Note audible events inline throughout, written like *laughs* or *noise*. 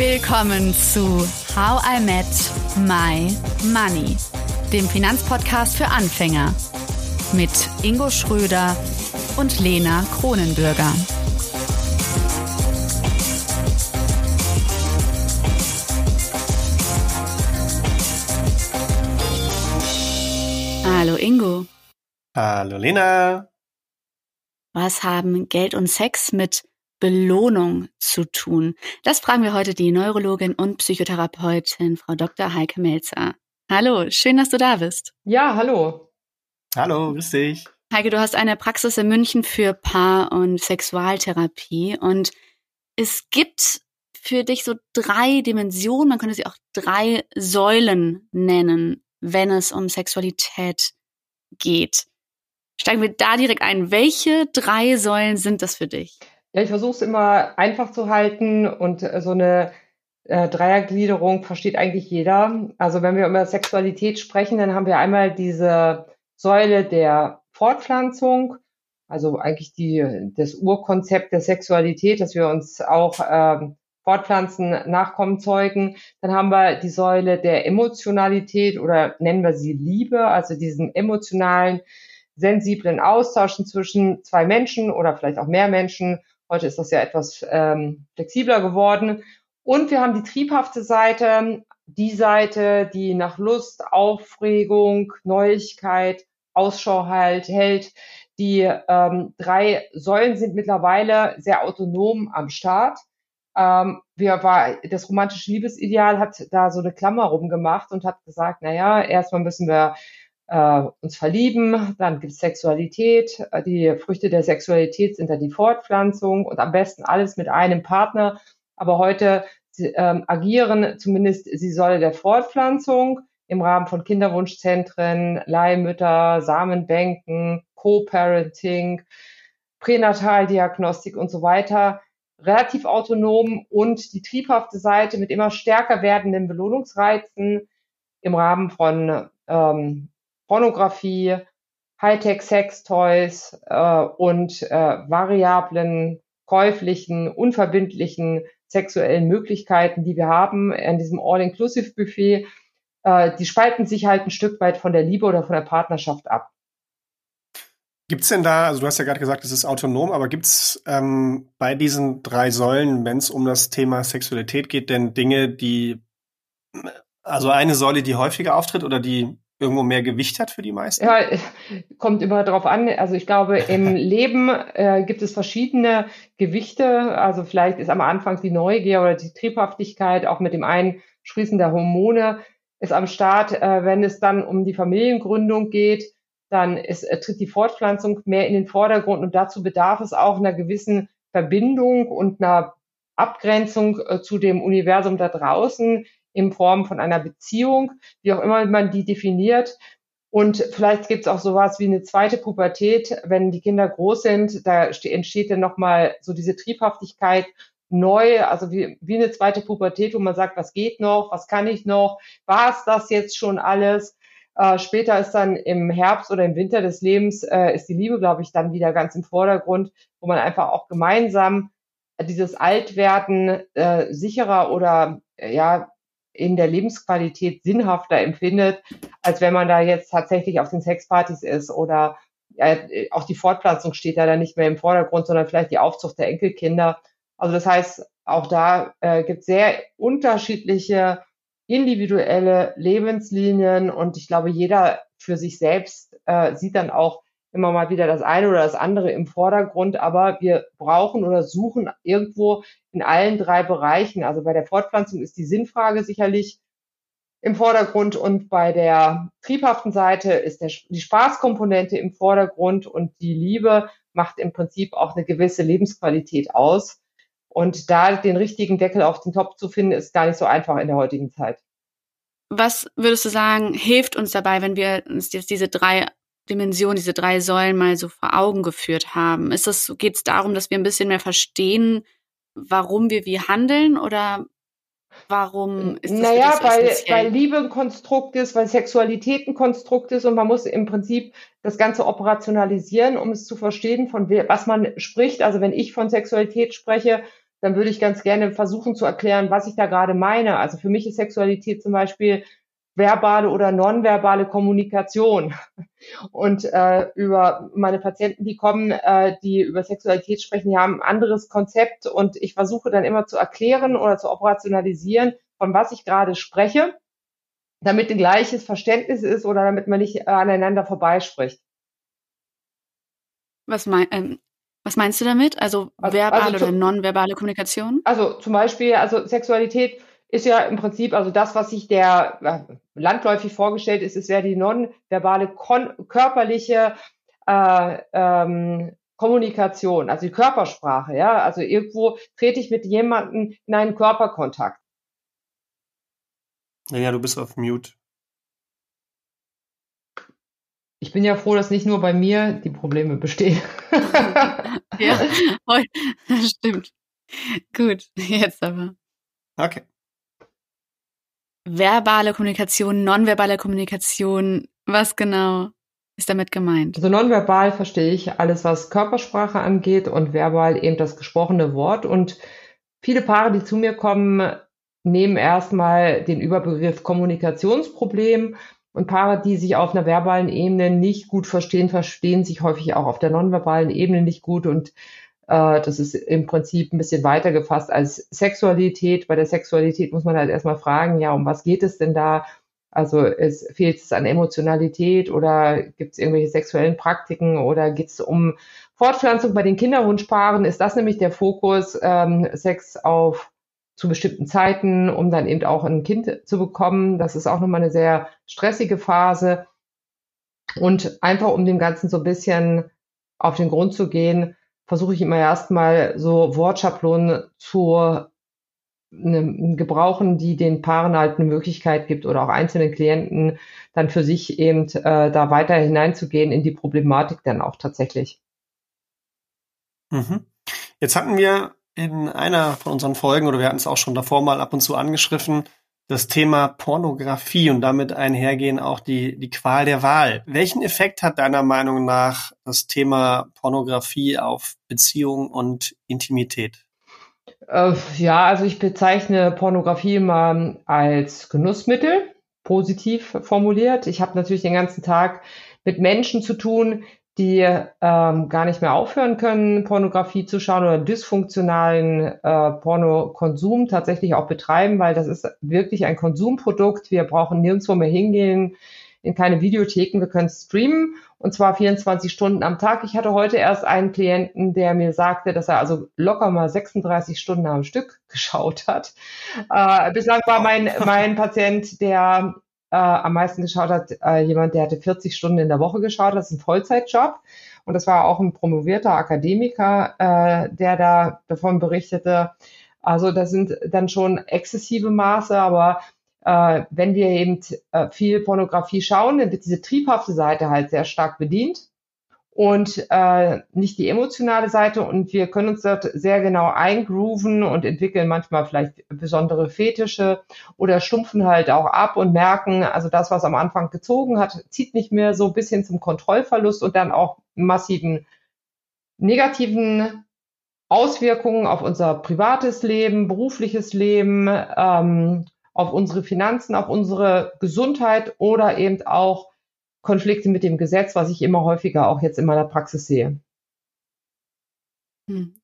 Willkommen zu How I Met My Money, dem Finanzpodcast für Anfänger mit Ingo Schröder und Lena Kronenbürger. Hallo Ingo. Hallo Lena. Was haben Geld und Sex mit Belohnung zu tun? Das fragen wir heute die Neurologin und Psychotherapeutin Frau Dr. Heike Melzer. Hallo, schön, dass du da bist. Ja, hallo. Hallo, grüß dich. Heike, du hast eine Praxis in München für Paar- und Sexualtherapie und es gibt für dich so drei Dimensionen, man könnte sie auch drei Säulen nennen, wenn es um Sexualität geht. Steigen wir da direkt ein. Welche drei Säulen sind das für dich? Ja, ich versuche es immer einfach zu halten und äh, so eine äh, Dreiergliederung versteht eigentlich jeder. Also wenn wir über Sexualität sprechen, dann haben wir einmal diese Säule der Fortpflanzung, also eigentlich die, das Urkonzept der Sexualität, dass wir uns auch ähm, fortpflanzen, Nachkommen zeugen. Dann haben wir die Säule der Emotionalität oder nennen wir sie Liebe, also diesen emotionalen, sensiblen Austauschen zwischen zwei Menschen oder vielleicht auch mehr Menschen Heute ist das ja etwas ähm, flexibler geworden. Und wir haben die triebhafte Seite, die Seite, die nach Lust, Aufregung, Neuigkeit, Ausschau halt, hält. Die ähm, drei Säulen sind mittlerweile sehr autonom am Start. Ähm, wir war, das romantische Liebesideal hat da so eine Klammer rumgemacht und hat gesagt, na ja, erstmal müssen wir äh, uns verlieben, dann gibt es Sexualität. Äh, die Früchte der Sexualität sind dann die Fortpflanzung und am besten alles mit einem Partner. Aber heute ähm, agieren zumindest sie Säule der Fortpflanzung im Rahmen von Kinderwunschzentren, Leihmütter, Samenbänken, Co-Parenting, Pränataldiagnostik und so weiter relativ autonom und die triebhafte Seite mit immer stärker werdenden Belohnungsreizen im Rahmen von ähm, Pornografie, Hightech-Sex-Toys äh, und äh, variablen, käuflichen, unverbindlichen sexuellen Möglichkeiten, die wir haben in diesem All-Inclusive-Buffet, äh, die spalten sich halt ein Stück weit von der Liebe oder von der Partnerschaft ab. Gibt es denn da, also du hast ja gerade gesagt, es ist autonom, aber gibt es ähm, bei diesen drei Säulen, wenn es um das Thema Sexualität geht, denn Dinge, die, also eine Säule, die häufiger auftritt oder die irgendwo mehr Gewicht hat für die meisten? Ja, kommt immer darauf an. Also ich glaube, im *laughs* Leben äh, gibt es verschiedene Gewichte. Also vielleicht ist am Anfang die Neugier oder die Triebhaftigkeit auch mit dem Einsprießen der Hormone ist am Start. Äh, wenn es dann um die Familiengründung geht, dann ist, äh, tritt die Fortpflanzung mehr in den Vordergrund und dazu bedarf es auch einer gewissen Verbindung und einer Abgrenzung äh, zu dem Universum da draußen in Form von einer Beziehung, wie auch immer man die definiert. Und vielleicht gibt es auch sowas wie eine zweite Pubertät, wenn die Kinder groß sind, da entsteht dann nochmal so diese Triebhaftigkeit neu, also wie, wie eine zweite Pubertät, wo man sagt, was geht noch, was kann ich noch, war es das jetzt schon alles? Äh, später ist dann im Herbst oder im Winter des Lebens, äh, ist die Liebe, glaube ich, dann wieder ganz im Vordergrund, wo man einfach auch gemeinsam dieses Altwerden äh, sicherer oder äh, ja in der Lebensqualität sinnhafter empfindet, als wenn man da jetzt tatsächlich auf den Sexpartys ist oder ja, auch die Fortpflanzung steht da dann nicht mehr im Vordergrund, sondern vielleicht die Aufzucht der Enkelkinder. Also das heißt, auch da äh, gibt es sehr unterschiedliche individuelle Lebenslinien und ich glaube, jeder für sich selbst äh, sieht dann auch immer mal wieder das eine oder das andere im Vordergrund, aber wir brauchen oder suchen irgendwo in allen drei Bereichen. Also bei der Fortpflanzung ist die Sinnfrage sicherlich im Vordergrund und bei der triebhaften Seite ist der, die Spaßkomponente im Vordergrund und die Liebe macht im Prinzip auch eine gewisse Lebensqualität aus. Und da den richtigen Deckel auf den Topf zu finden, ist gar nicht so einfach in der heutigen Zeit. Was würdest du sagen, hilft uns dabei, wenn wir uns jetzt diese drei Dimension, diese drei Säulen mal so vor Augen geführt haben? Ist das, geht es darum, dass wir ein bisschen mehr verstehen, warum wir wie handeln oder warum ist das Naja, so weil, weil Liebe ein Konstrukt ist, weil Sexualität ein Konstrukt ist und man muss im Prinzip das Ganze operationalisieren, um es zu verstehen, von was man spricht. Also wenn ich von Sexualität spreche, dann würde ich ganz gerne versuchen zu erklären, was ich da gerade meine. Also für mich ist Sexualität zum Beispiel verbale oder nonverbale Kommunikation. Und äh, über meine Patienten, die kommen, äh, die über Sexualität sprechen, die haben ein anderes Konzept und ich versuche dann immer zu erklären oder zu operationalisieren, von was ich gerade spreche, damit ein gleiches Verständnis ist oder damit man nicht aneinander vorbeispricht. Was, mein, ähm, was meinst du damit? Also, also verbale also oder nonverbale Kommunikation? Also zum Beispiel, also Sexualität ist ja im Prinzip, also das, was sich der äh, landläufig vorgestellt ist, es wäre die nonverbale körperliche äh, ähm, Kommunikation, also die Körpersprache, ja. Also irgendwo trete ich mit jemandem in einen Körperkontakt. Naja, du bist auf Mute. Ich bin ja froh, dass nicht nur bei mir die Probleme bestehen. *laughs* ja, das *laughs* stimmt. Gut, jetzt aber. Okay. Verbale Kommunikation, nonverbale Kommunikation, was genau ist damit gemeint? Also nonverbal verstehe ich alles, was Körpersprache angeht und verbal eben das gesprochene Wort. Und viele Paare, die zu mir kommen, nehmen erstmal den Überbegriff Kommunikationsproblem und Paare, die sich auf einer verbalen Ebene nicht gut verstehen, verstehen sich häufig auch auf der nonverbalen Ebene nicht gut und das ist im Prinzip ein bisschen weiter gefasst als Sexualität. Bei der Sexualität muss man halt erstmal fragen, ja, um was geht es denn da? Also es fehlt es an Emotionalität oder gibt es irgendwelche sexuellen Praktiken oder geht es um Fortpflanzung bei den Kinderwunschpaaren? Ist das nämlich der Fokus, ähm, Sex auf zu bestimmten Zeiten, um dann eben auch ein Kind zu bekommen. Das ist auch nochmal eine sehr stressige Phase. Und einfach um dem Ganzen so ein bisschen auf den Grund zu gehen, versuche ich immer erstmal so Wortschablonen zu ne, gebrauchen, die den Paaren halt eine Möglichkeit gibt oder auch einzelnen Klienten dann für sich eben äh, da weiter hineinzugehen in die Problematik dann auch tatsächlich. Mhm. Jetzt hatten wir in einer von unseren Folgen, oder wir hatten es auch schon davor mal ab und zu angeschriffen, das Thema Pornografie und damit einhergehen auch die, die Qual der Wahl. Welchen Effekt hat deiner Meinung nach das Thema Pornografie auf Beziehung und Intimität? Äh, ja, also ich bezeichne Pornografie immer als Genussmittel, positiv formuliert. Ich habe natürlich den ganzen Tag mit Menschen zu tun, die ähm, gar nicht mehr aufhören können, Pornografie zu schauen oder dysfunktionalen äh, Pornokonsum tatsächlich auch betreiben, weil das ist wirklich ein Konsumprodukt. Wir brauchen nirgendwo mehr hingehen, in keine Videotheken, wir können streamen und zwar 24 Stunden am Tag. Ich hatte heute erst einen Klienten, der mir sagte, dass er also locker mal 36 Stunden am Stück *laughs* geschaut hat. Äh, bislang war mein, mein Patient, der äh, am meisten geschaut hat, äh, jemand, der hatte 40 Stunden in der Woche geschaut, das ist ein Vollzeitjob. Und das war auch ein promovierter Akademiker, äh, der da davon berichtete. Also das sind dann schon exzessive Maße, aber äh, wenn wir eben äh, viel Pornografie schauen, dann wird diese triebhafte Seite halt sehr stark bedient und äh, nicht die emotionale Seite. Und wir können uns dort sehr genau eingrooven und entwickeln manchmal vielleicht besondere Fetische oder stumpfen halt auch ab und merken, also das, was am Anfang gezogen hat, zieht nicht mehr so bis hin zum Kontrollverlust und dann auch massiven negativen Auswirkungen auf unser privates Leben, berufliches Leben, ähm, auf unsere Finanzen, auf unsere Gesundheit oder eben auch Konflikte mit dem Gesetz, was ich immer häufiger auch jetzt in meiner Praxis sehe. Hm.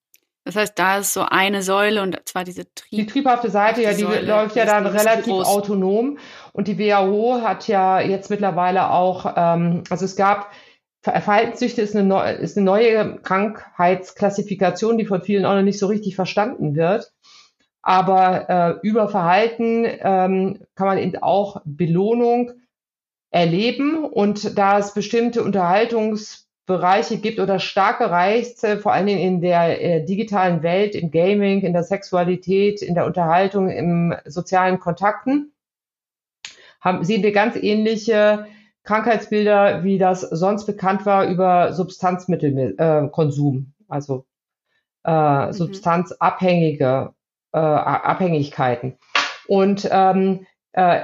Das heißt, da ist so eine Säule und zwar diese Trieb Die triebhafte Seite, ja, die Säule, läuft ja dann relativ groß. autonom. Und die WHO hat ja jetzt mittlerweile auch, ähm, also es gab, Verhaltenssüchte ist eine, neue, ist eine neue Krankheitsklassifikation, die von vielen auch noch nicht so richtig verstanden wird. Aber äh, über Verhalten ähm, kann man eben auch Belohnung erleben. Und da es bestimmte Unterhaltungsbereiche gibt oder starke Reize, vor allen Dingen in der äh, digitalen Welt, im Gaming, in der Sexualität, in der Unterhaltung, im sozialen Kontakten, haben, sehen wir ganz ähnliche Krankheitsbilder, wie das sonst bekannt war über Substanzmittelkonsum, äh, also äh, mhm. substanzabhängige äh, Abhängigkeiten. Und ähm, äh,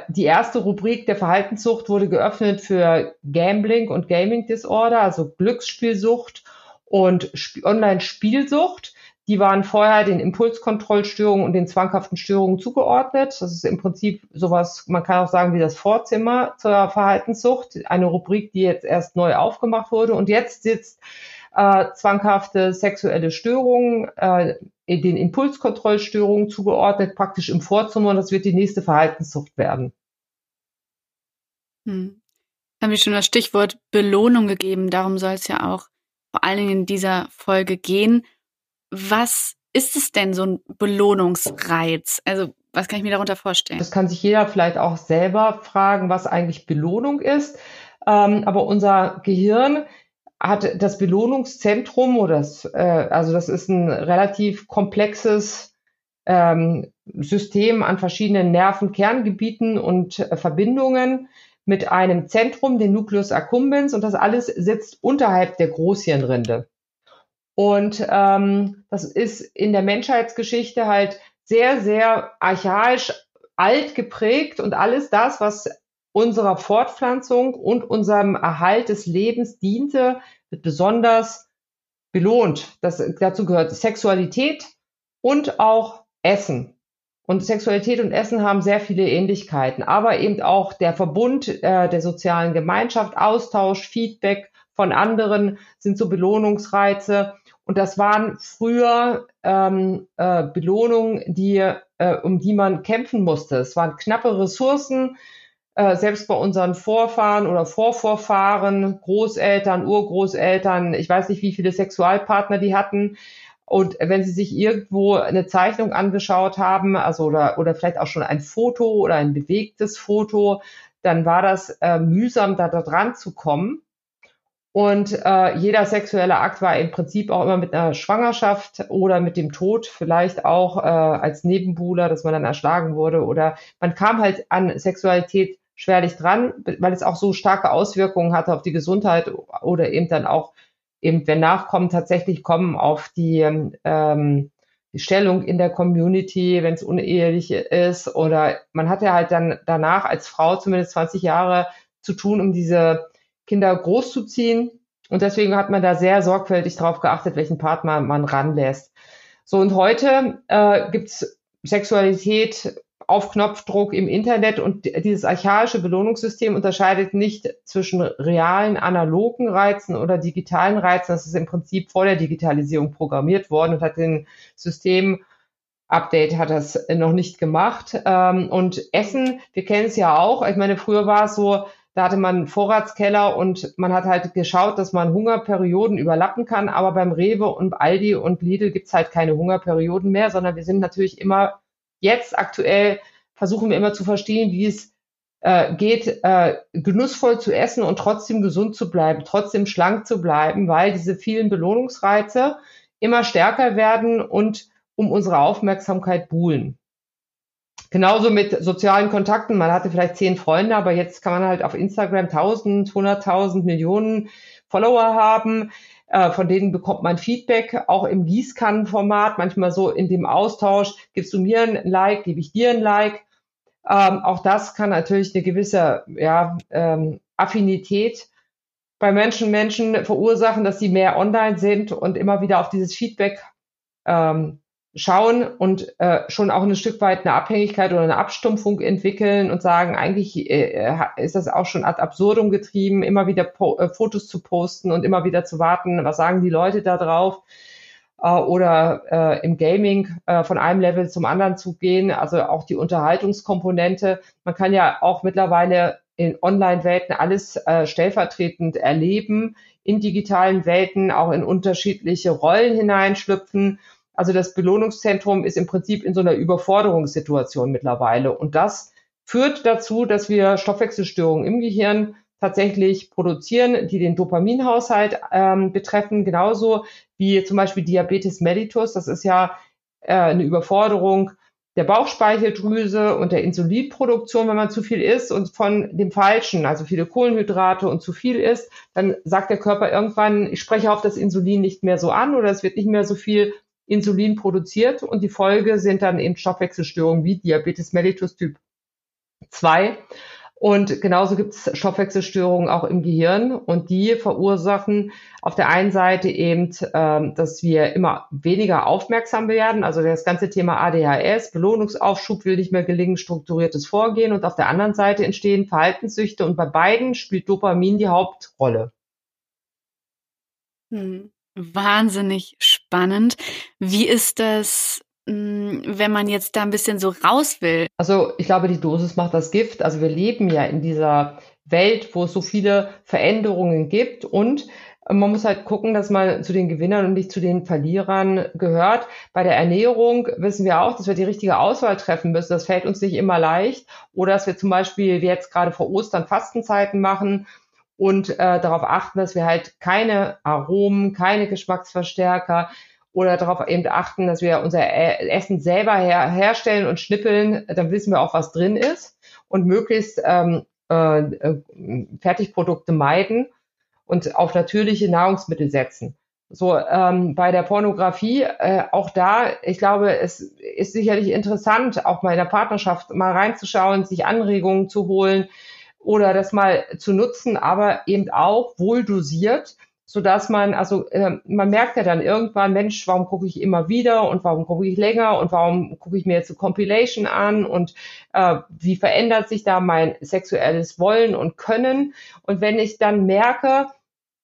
die erste Rubrik der Verhaltenssucht wurde geöffnet für Gambling und Gaming Disorder, also Glücksspielsucht und Online-Spielsucht. die waren vorher den Impulskontrollstörungen und den zwanghaften Störungen zugeordnet. Das ist im Prinzip sowas, man kann auch sagen, wie das Vorzimmer zur Verhaltenssucht, eine Rubrik, die jetzt erst neu aufgemacht wurde. Und jetzt sitzt äh, zwanghafte sexuelle Störungen, äh, den Impulskontrollstörungen zugeordnet, praktisch im Vorzimmer. Und das wird die nächste Verhaltenssucht werden. Hm. Haben wir schon das Stichwort Belohnung gegeben. Darum soll es ja auch vor allen Dingen in dieser Folge gehen. Was ist es denn, so ein Belohnungsreiz? Also, was kann ich mir darunter vorstellen? Das kann sich jeder vielleicht auch selber fragen, was eigentlich Belohnung ist. Ähm, aber unser Gehirn hat das Belohnungszentrum oder das, äh, also das ist ein relativ komplexes ähm, System an verschiedenen Nervenkerngebieten und äh, Verbindungen mit einem Zentrum, den Nucleus accumbens, und das alles sitzt unterhalb der Großhirnrinde. Und ähm, das ist in der Menschheitsgeschichte halt sehr, sehr archaisch alt geprägt und alles das, was unserer Fortpflanzung und unserem Erhalt des Lebens diente, wird besonders belohnt. Das, dazu gehört Sexualität und auch Essen. Und Sexualität und Essen haben sehr viele Ähnlichkeiten, aber eben auch der Verbund äh, der sozialen Gemeinschaft, Austausch, Feedback von anderen sind so Belohnungsreize. Und das waren früher ähm, äh, Belohnungen, die, äh, um die man kämpfen musste. Es waren knappe Ressourcen, äh, selbst bei unseren Vorfahren oder Vorvorfahren, Großeltern, Urgroßeltern, ich weiß nicht, wie viele Sexualpartner die hatten. Und wenn Sie sich irgendwo eine Zeichnung angeschaut haben, also oder, oder vielleicht auch schon ein Foto oder ein bewegtes Foto, dann war das äh, mühsam, da, da dran zu kommen. Und äh, jeder sexuelle Akt war im Prinzip auch immer mit einer Schwangerschaft oder mit dem Tod, vielleicht auch äh, als Nebenbuhler, dass man dann erschlagen wurde. Oder man kam halt an Sexualität schwerlich dran, weil es auch so starke Auswirkungen hatte auf die Gesundheit oder eben dann auch eben, wenn Nachkommen tatsächlich kommen, auf die, ähm, die Stellung in der Community, wenn es unehelich ist. Oder man hatte halt dann danach als Frau zumindest 20 Jahre zu tun, um diese Kinder großzuziehen. Und deswegen hat man da sehr sorgfältig darauf geachtet, welchen Partner man ranlässt. So, und heute äh, gibt's Sexualität auf Knopfdruck im Internet und dieses archaische Belohnungssystem unterscheidet nicht zwischen realen analogen Reizen oder digitalen Reizen. Das ist im Prinzip vor der Digitalisierung programmiert worden und hat den System Update hat das noch nicht gemacht. Ähm, und Essen, wir kennen es ja auch. Ich meine, früher war es so, da hatte man einen Vorratskeller und man hat halt geschaut, dass man Hungerperioden überlappen kann. Aber beim Rewe und Aldi und Lidl gibt's halt keine Hungerperioden mehr, sondern wir sind natürlich immer jetzt aktuell versuchen wir immer zu verstehen, wie es äh, geht, äh, genussvoll zu essen und trotzdem gesund zu bleiben, trotzdem schlank zu bleiben, weil diese vielen Belohnungsreize immer stärker werden und um unsere Aufmerksamkeit buhlen. Genauso mit sozialen Kontakten. Man hatte vielleicht zehn Freunde, aber jetzt kann man halt auf Instagram tausend, hunderttausend Millionen Follower haben. Äh, von denen bekommt man Feedback, auch im Gießkannenformat, manchmal so in dem Austausch, gibst du mir ein Like, gebe ich dir ein Like. Ähm, auch das kann natürlich eine gewisse ja, ähm, Affinität bei Menschen, Menschen verursachen, dass sie mehr online sind und immer wieder auf dieses Feedback ähm, schauen und äh, schon auch ein Stück weit eine Abhängigkeit oder eine Abstumpfung entwickeln und sagen, eigentlich äh, ist das auch schon ad absurdum getrieben, immer wieder po äh, Fotos zu posten und immer wieder zu warten, was sagen die Leute da drauf? Äh, oder äh, im Gaming äh, von einem Level zum anderen zu gehen, also auch die Unterhaltungskomponente. Man kann ja auch mittlerweile in Online-Welten alles äh, stellvertretend erleben, in digitalen Welten auch in unterschiedliche Rollen hineinschlüpfen also das Belohnungszentrum ist im Prinzip in so einer Überforderungssituation mittlerweile. Und das führt dazu, dass wir Stoffwechselstörungen im Gehirn tatsächlich produzieren, die den Dopaminhaushalt ähm, betreffen, genauso wie zum Beispiel Diabetes mellitus. Das ist ja äh, eine Überforderung der Bauchspeicheldrüse und der Insulinproduktion, wenn man zu viel isst und von dem Falschen, also viele Kohlenhydrate und zu viel isst, dann sagt der Körper irgendwann, ich spreche auf das Insulin nicht mehr so an oder es wird nicht mehr so viel Insulin produziert und die Folge sind dann eben Stoffwechselstörungen wie Diabetes mellitus Typ 2. Und genauso gibt es Stoffwechselstörungen auch im Gehirn und die verursachen auf der einen Seite eben, ähm, dass wir immer weniger aufmerksam werden. Also das ganze Thema ADHS, Belohnungsaufschub will nicht mehr gelingen, strukturiertes Vorgehen. Und auf der anderen Seite entstehen Verhaltenssüchte und bei beiden spielt Dopamin die Hauptrolle. Hm. Wahnsinnig spannend. Wie ist das hm, wenn man jetzt da ein bisschen so raus will? Also ich glaube, die Dosis macht das Gift. Also wir leben ja in dieser Welt, wo es so viele Veränderungen gibt und man muss halt gucken, dass man zu den Gewinnern und nicht zu den Verlierern gehört. Bei der Ernährung wissen wir auch, dass wir die richtige Auswahl treffen müssen. Das fällt uns nicht immer leicht. Oder dass wir zum Beispiel jetzt gerade vor Ostern Fastenzeiten machen und äh, darauf achten, dass wir halt keine Aromen, keine Geschmacksverstärker, oder darauf eben achten, dass wir unser e-, Essen selber her herstellen und schnippeln, dann wissen wir auch, was drin ist und möglichst ähm, äh, äh, Fertigprodukte meiden und auf natürliche Nahrungsmittel setzen. So ähm, bei der Pornografie äh, auch da, ich glaube, es ist sicherlich interessant, auch mal in der Partnerschaft mal reinzuschauen, sich Anregungen zu holen oder das mal zu nutzen, aber eben auch wohl dosiert so dass man, also äh, man merkt ja dann irgendwann, Mensch, warum gucke ich immer wieder und warum gucke ich länger und warum gucke ich mir jetzt eine Compilation an und äh, wie verändert sich da mein sexuelles Wollen und Können? Und wenn ich dann merke,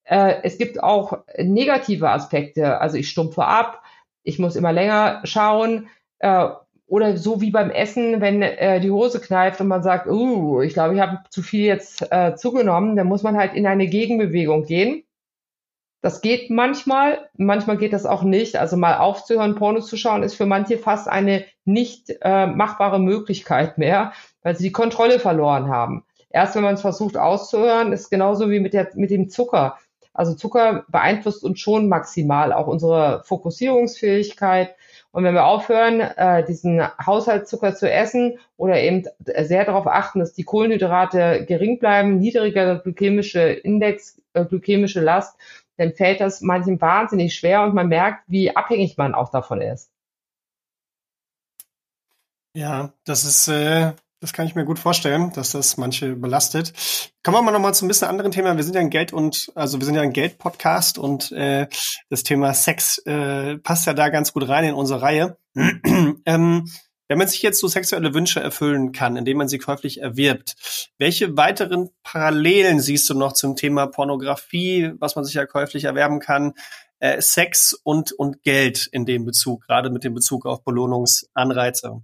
äh, es gibt auch negative Aspekte, also ich stumpfe ab, ich muss immer länger schauen, äh, oder so wie beim Essen, wenn äh, die Hose kneift und man sagt, uh, ich glaube, ich habe zu viel jetzt äh, zugenommen, dann muss man halt in eine Gegenbewegung gehen das geht manchmal, manchmal geht das auch nicht. Also mal aufzuhören, Pornos zu schauen, ist für manche fast eine nicht äh, machbare Möglichkeit mehr, weil sie die Kontrolle verloren haben. Erst wenn man es versucht auszuhören, ist genauso wie mit, der, mit dem Zucker. Also Zucker beeinflusst uns schon maximal auch unsere Fokussierungsfähigkeit. Und wenn wir aufhören, äh, diesen Haushaltszucker zu essen oder eben sehr darauf achten, dass die Kohlenhydrate gering bleiben, niedriger glykämische Index, äh, glykämische Last, dann fällt das manchen wahnsinnig schwer und man merkt, wie abhängig man auch davon ist. Ja, das ist, äh, das kann ich mir gut vorstellen, dass das manche belastet. Kommen wir mal nochmal zu ein bisschen anderen Thema. Wir sind ja ein Geld und, also wir sind ja ein Geld-Podcast und äh, das Thema Sex äh, passt ja da ganz gut rein in unsere Reihe. *clears throat* ähm, wenn man sich jetzt so sexuelle Wünsche erfüllen kann, indem man sie käuflich erwirbt, welche weiteren Parallelen siehst du noch zum Thema Pornografie, was man sich ja käuflich erwerben kann, äh, Sex und, und Geld in dem Bezug, gerade mit dem Bezug auf Belohnungsanreize?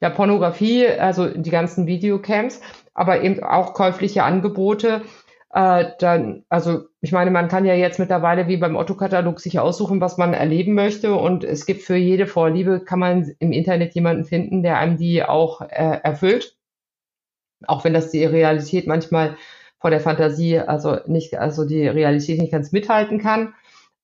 Ja, Pornografie, also die ganzen Videocamps, aber eben auch käufliche Angebote äh, dann, also ich meine, man kann ja jetzt mittlerweile wie beim Otto-Katalog sich aussuchen, was man erleben möchte und es gibt für jede Vorliebe, kann man im Internet jemanden finden, der einem die auch äh, erfüllt. Auch wenn das die Realität manchmal vor der Fantasie, also nicht, also die Realität nicht ganz mithalten kann.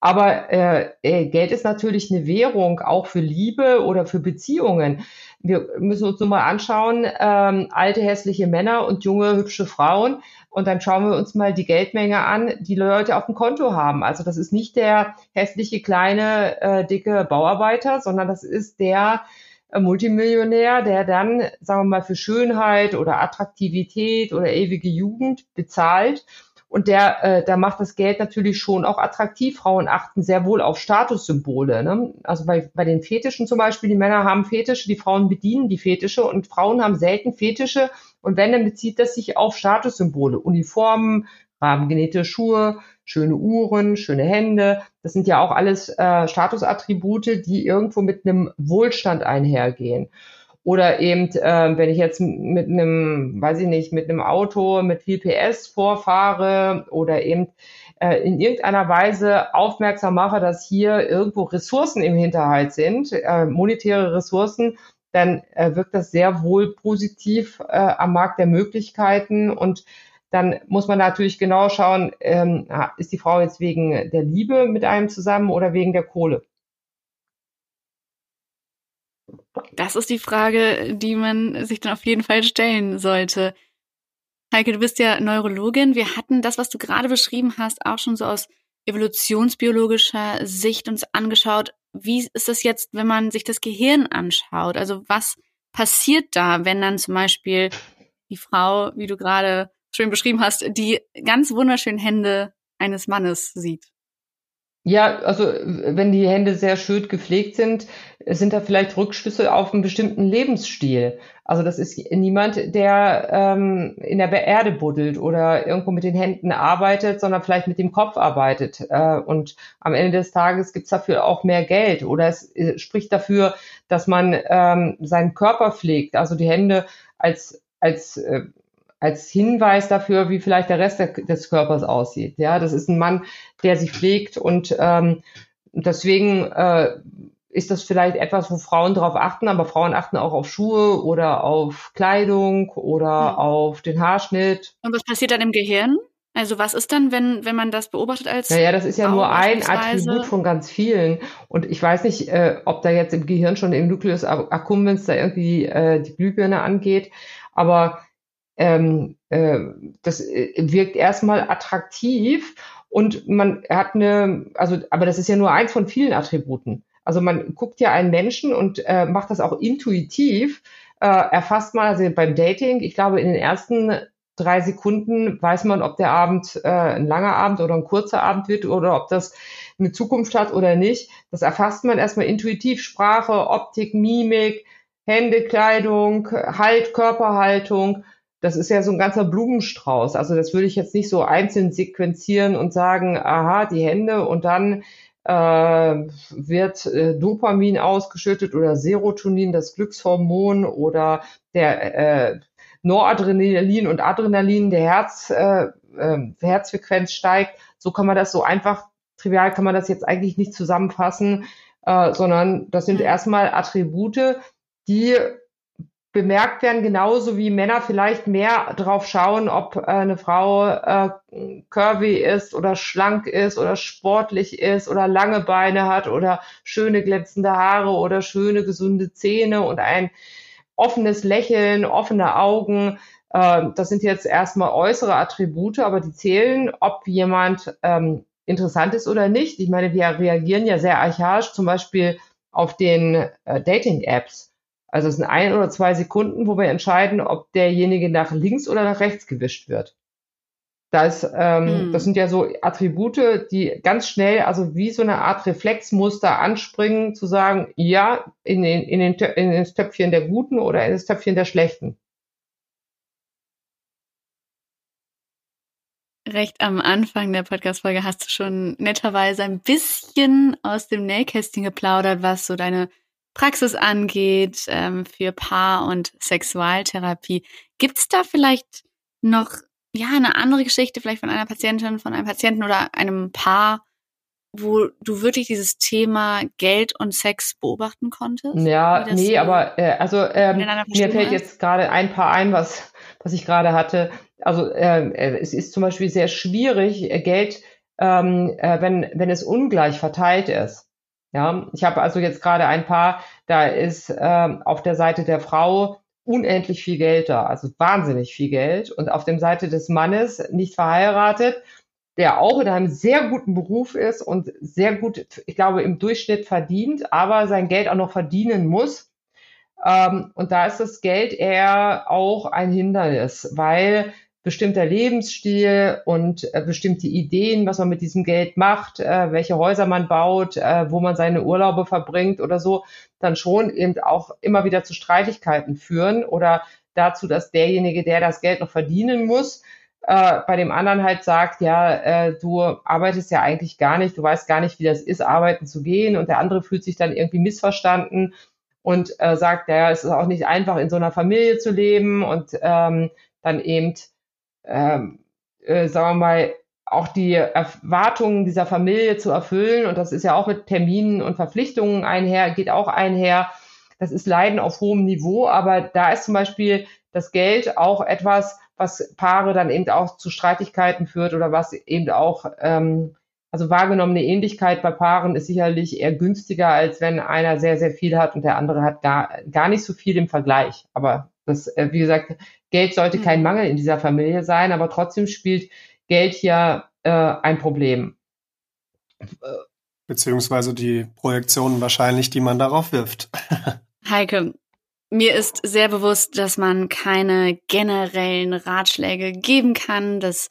Aber äh, äh Geld ist natürlich eine Währung auch für Liebe oder für Beziehungen wir müssen uns nur mal anschauen, ähm, alte hässliche Männer und junge hübsche Frauen. Und dann schauen wir uns mal die Geldmenge an, die Leute auf dem Konto haben. Also das ist nicht der hässliche kleine äh, dicke Bauarbeiter, sondern das ist der äh, Multimillionär, der dann, sagen wir mal, für Schönheit oder Attraktivität oder ewige Jugend bezahlt und der, äh, da macht das Geld natürlich schon auch attraktiv. Frauen achten sehr wohl auf Statussymbole. Ne? Also bei, bei den Fetischen zum Beispiel, die Männer haben Fetische, die Frauen bedienen die Fetische und Frauen haben selten Fetische. Und wenn, dann bezieht das sich auf Statussymbole, Uniformen, rahmengenähte Schuhe, schöne Uhren, schöne Hände. Das sind ja auch alles äh, Statusattribute, die irgendwo mit einem Wohlstand einhergehen. Oder eben, äh, wenn ich jetzt mit einem, weiß ich nicht, mit einem Auto mit viel PS vorfahre oder eben äh, in irgendeiner Weise aufmerksam mache, dass hier irgendwo Ressourcen im Hinterhalt sind, äh, monetäre Ressourcen, dann äh, wirkt das sehr wohl positiv äh, am Markt der Möglichkeiten und dann muss man natürlich genau schauen, ähm, ist die Frau jetzt wegen der Liebe mit einem zusammen oder wegen der Kohle? Das ist die Frage, die man sich dann auf jeden Fall stellen sollte. Heike, du bist ja Neurologin. Wir hatten das, was du gerade beschrieben hast, auch schon so aus evolutionsbiologischer Sicht uns angeschaut. Wie ist das jetzt, wenn man sich das Gehirn anschaut? Also was passiert da, wenn dann zum Beispiel die Frau, wie du gerade schön beschrieben hast, die ganz wunderschönen Hände eines Mannes sieht. Ja, also wenn die Hände sehr schön gepflegt sind, sind da vielleicht Rückschlüsse auf einen bestimmten Lebensstil. Also das ist niemand, der ähm, in der Erde buddelt oder irgendwo mit den Händen arbeitet, sondern vielleicht mit dem Kopf arbeitet. Äh, und am Ende des Tages gibt's dafür auch mehr Geld. Oder es äh, spricht dafür, dass man ähm, seinen Körper pflegt, also die Hände als als äh, als Hinweis dafür, wie vielleicht der Rest des Körpers aussieht. Ja, das ist ein Mann, der sich pflegt und ähm, deswegen äh, ist das vielleicht etwas, wo Frauen darauf achten, aber Frauen achten auch auf Schuhe oder auf Kleidung oder mhm. auf den Haarschnitt. Und was passiert dann im Gehirn? Also was ist dann, wenn, wenn man das beobachtet als Naja, das ist ja nur ein Attribut von ganz vielen. Und ich weiß nicht, äh, ob da jetzt im Gehirn schon im Nucleus accumbens da irgendwie äh, die Glühbirne angeht. Aber ähm, äh, das äh, wirkt erstmal attraktiv und man hat eine, also, aber das ist ja nur eins von vielen Attributen. Also man guckt ja einen Menschen und äh, macht das auch intuitiv, äh, erfasst mal, also beim Dating, ich glaube, in den ersten drei Sekunden weiß man, ob der Abend äh, ein langer Abend oder ein kurzer Abend wird oder ob das eine Zukunft hat oder nicht. Das erfasst man erstmal intuitiv. Sprache, Optik, Mimik, Hände, Kleidung, Halt, Körperhaltung das ist ja so ein ganzer Blumenstrauß. Also das würde ich jetzt nicht so einzeln sequenzieren und sagen, aha, die Hände und dann äh, wird äh, Dopamin ausgeschüttet oder Serotonin, das Glückshormon oder der äh, Noradrenalin und Adrenalin, der Herz, äh, äh, Herzfrequenz steigt. So kann man das so einfach, trivial kann man das jetzt eigentlich nicht zusammenfassen, äh, sondern das sind mhm. erstmal Attribute, die bemerkt werden, genauso wie Männer vielleicht mehr drauf schauen, ob äh, eine Frau äh, curvy ist oder schlank ist oder sportlich ist oder lange Beine hat oder schöne glänzende Haare oder schöne gesunde Zähne und ein offenes Lächeln, offene Augen. Äh, das sind jetzt erstmal äußere Attribute, aber die zählen, ob jemand ähm, interessant ist oder nicht. Ich meine, wir reagieren ja sehr archaisch, zum Beispiel auf den äh, Dating-Apps also es sind ein oder zwei Sekunden, wo wir entscheiden, ob derjenige nach links oder nach rechts gewischt wird. Das, ähm, mm. das sind ja so Attribute, die ganz schnell, also wie so eine Art Reflexmuster anspringen, zu sagen, ja, in, den, in, den, in das Töpfchen der Guten oder in das Töpfchen der Schlechten. Recht am Anfang der Podcast-Folge hast du schon netterweise ein bisschen aus dem Nähkästchen geplaudert, was so deine Praxis angeht ähm, für Paar- und Sexualtherapie. Gibt es da vielleicht noch ja eine andere Geschichte, vielleicht von einer Patientin, von einem Patienten oder einem Paar, wo du wirklich dieses Thema Geld und Sex beobachten konntest? Ja, nee, aber äh, also ähm, mir fällt jetzt gerade ein Paar ein, was was ich gerade hatte. Also ähm, äh, es ist zum Beispiel sehr schwierig, äh, Geld, ähm, äh, wenn wenn es ungleich verteilt ist. Ja, ich habe also jetzt gerade ein paar, da ist ähm, auf der Seite der Frau unendlich viel Geld da, also wahnsinnig viel Geld. Und auf der Seite des Mannes nicht verheiratet, der auch in einem sehr guten Beruf ist und sehr gut, ich glaube, im Durchschnitt verdient, aber sein Geld auch noch verdienen muss. Ähm, und da ist das Geld eher auch ein Hindernis, weil bestimmter Lebensstil und äh, bestimmte Ideen, was man mit diesem Geld macht, äh, welche Häuser man baut, äh, wo man seine Urlaube verbringt oder so, dann schon eben auch immer wieder zu Streitigkeiten führen oder dazu, dass derjenige, der das Geld noch verdienen muss, äh, bei dem anderen halt sagt, ja, äh, du arbeitest ja eigentlich gar nicht, du weißt gar nicht, wie das ist, arbeiten zu gehen und der andere fühlt sich dann irgendwie missverstanden und äh, sagt, ja, es ist auch nicht einfach, in so einer Familie zu leben und ähm, dann eben ähm, äh, sagen wir mal, auch die Erwartungen dieser Familie zu erfüllen. Und das ist ja auch mit Terminen und Verpflichtungen einher, geht auch einher. Das ist Leiden auf hohem Niveau, aber da ist zum Beispiel das Geld auch etwas, was Paare dann eben auch zu Streitigkeiten führt oder was eben auch, ähm, also wahrgenommene Ähnlichkeit bei Paaren ist sicherlich eher günstiger, als wenn einer sehr, sehr viel hat und der andere hat gar, gar nicht so viel im Vergleich. Aber das, äh, wie gesagt, Geld sollte kein mhm. Mangel in dieser Familie sein, aber trotzdem spielt Geld hier äh, ein Problem. Beziehungsweise die Projektionen wahrscheinlich, die man darauf wirft. *laughs* Heike, mir ist sehr bewusst, dass man keine generellen Ratschläge geben kann, dass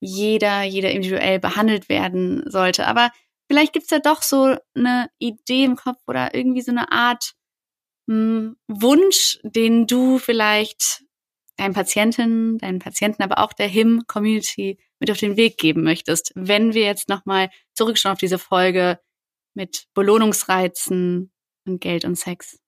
jeder, jeder individuell behandelt werden sollte. Aber vielleicht gibt's ja doch so eine Idee im Kopf oder irgendwie so eine Art Wunsch, den du vielleicht deinen Patientinnen, deinen Patienten, aber auch der HIM-Community mit auf den Weg geben möchtest, wenn wir jetzt nochmal zurückschauen auf diese Folge mit Belohnungsreizen und Geld und Sex?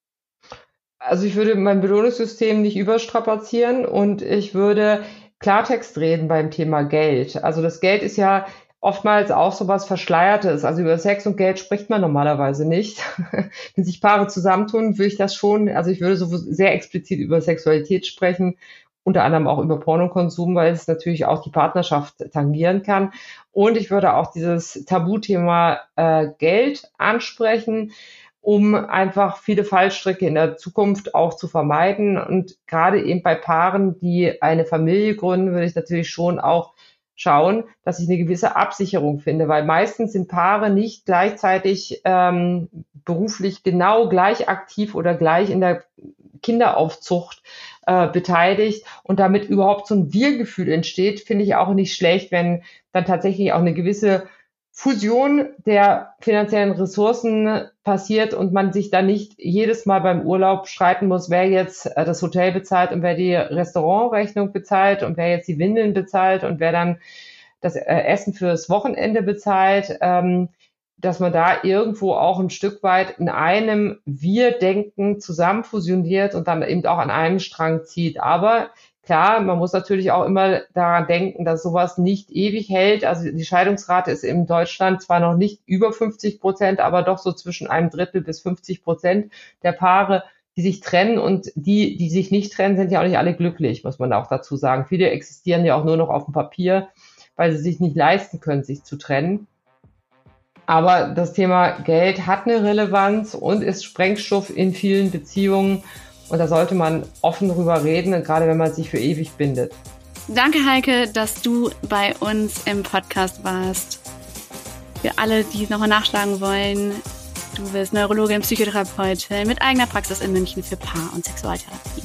Also ich würde mein Belohnungssystem nicht überstrapazieren und ich würde Klartext reden beim Thema Geld. Also das Geld ist ja oftmals auch so was Verschleiertes. Also über Sex und Geld spricht man normalerweise nicht. *laughs* Wenn sich Paare zusammentun, würde ich das schon, also ich würde so sehr explizit über Sexualität sprechen, unter anderem auch über Pornokonsum, weil es natürlich auch die Partnerschaft tangieren kann. Und ich würde auch dieses Tabuthema äh, Geld ansprechen um einfach viele Fallstricke in der Zukunft auch zu vermeiden. Und gerade eben bei Paaren, die eine Familie gründen, würde ich natürlich schon auch schauen, dass ich eine gewisse Absicherung finde, weil meistens sind Paare nicht gleichzeitig ähm, beruflich genau gleich aktiv oder gleich in der Kinderaufzucht äh, beteiligt und damit überhaupt so ein Wir-Gefühl entsteht, finde ich auch nicht schlecht, wenn dann tatsächlich auch eine gewisse Fusion der finanziellen Ressourcen passiert und man sich dann nicht jedes Mal beim Urlaub streiten muss, wer jetzt äh, das Hotel bezahlt und wer die Restaurantrechnung bezahlt und wer jetzt die Windeln bezahlt und wer dann das äh, Essen fürs Wochenende bezahlt, ähm, dass man da irgendwo auch ein Stück weit in einem Wir-Denken zusammen fusioniert und dann eben auch an einem Strang zieht. Aber Klar, man muss natürlich auch immer daran denken, dass sowas nicht ewig hält. Also die Scheidungsrate ist in Deutschland zwar noch nicht über 50 Prozent, aber doch so zwischen einem Drittel bis 50 Prozent der Paare, die sich trennen und die, die sich nicht trennen, sind ja auch nicht alle glücklich, muss man auch dazu sagen. Viele existieren ja auch nur noch auf dem Papier, weil sie sich nicht leisten können, sich zu trennen. Aber das Thema Geld hat eine Relevanz und ist Sprengstoff in vielen Beziehungen. Und da sollte man offen drüber reden, gerade wenn man sich für ewig bindet. Danke, Heike, dass du bei uns im Podcast warst. Für alle, die es nochmal nachschlagen wollen, du bist Neurologin, Psychotherapeutin mit eigener Praxis in München für Paar- und Sexualtherapie.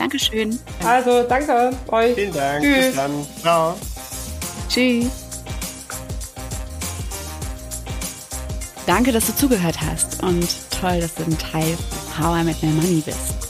Dankeschön. Also, danke euch. Vielen Dank. Tschüss. Bis dann. Ciao. Tschüss. Danke, dass du zugehört hast und toll, dass du ein Teil von How I Met My Money bist.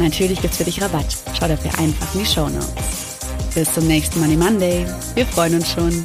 Natürlich gibt's für dich Rabatt. Schau dafür einfach in die Show Notes. Bis zum nächsten Money Monday. Wir freuen uns schon.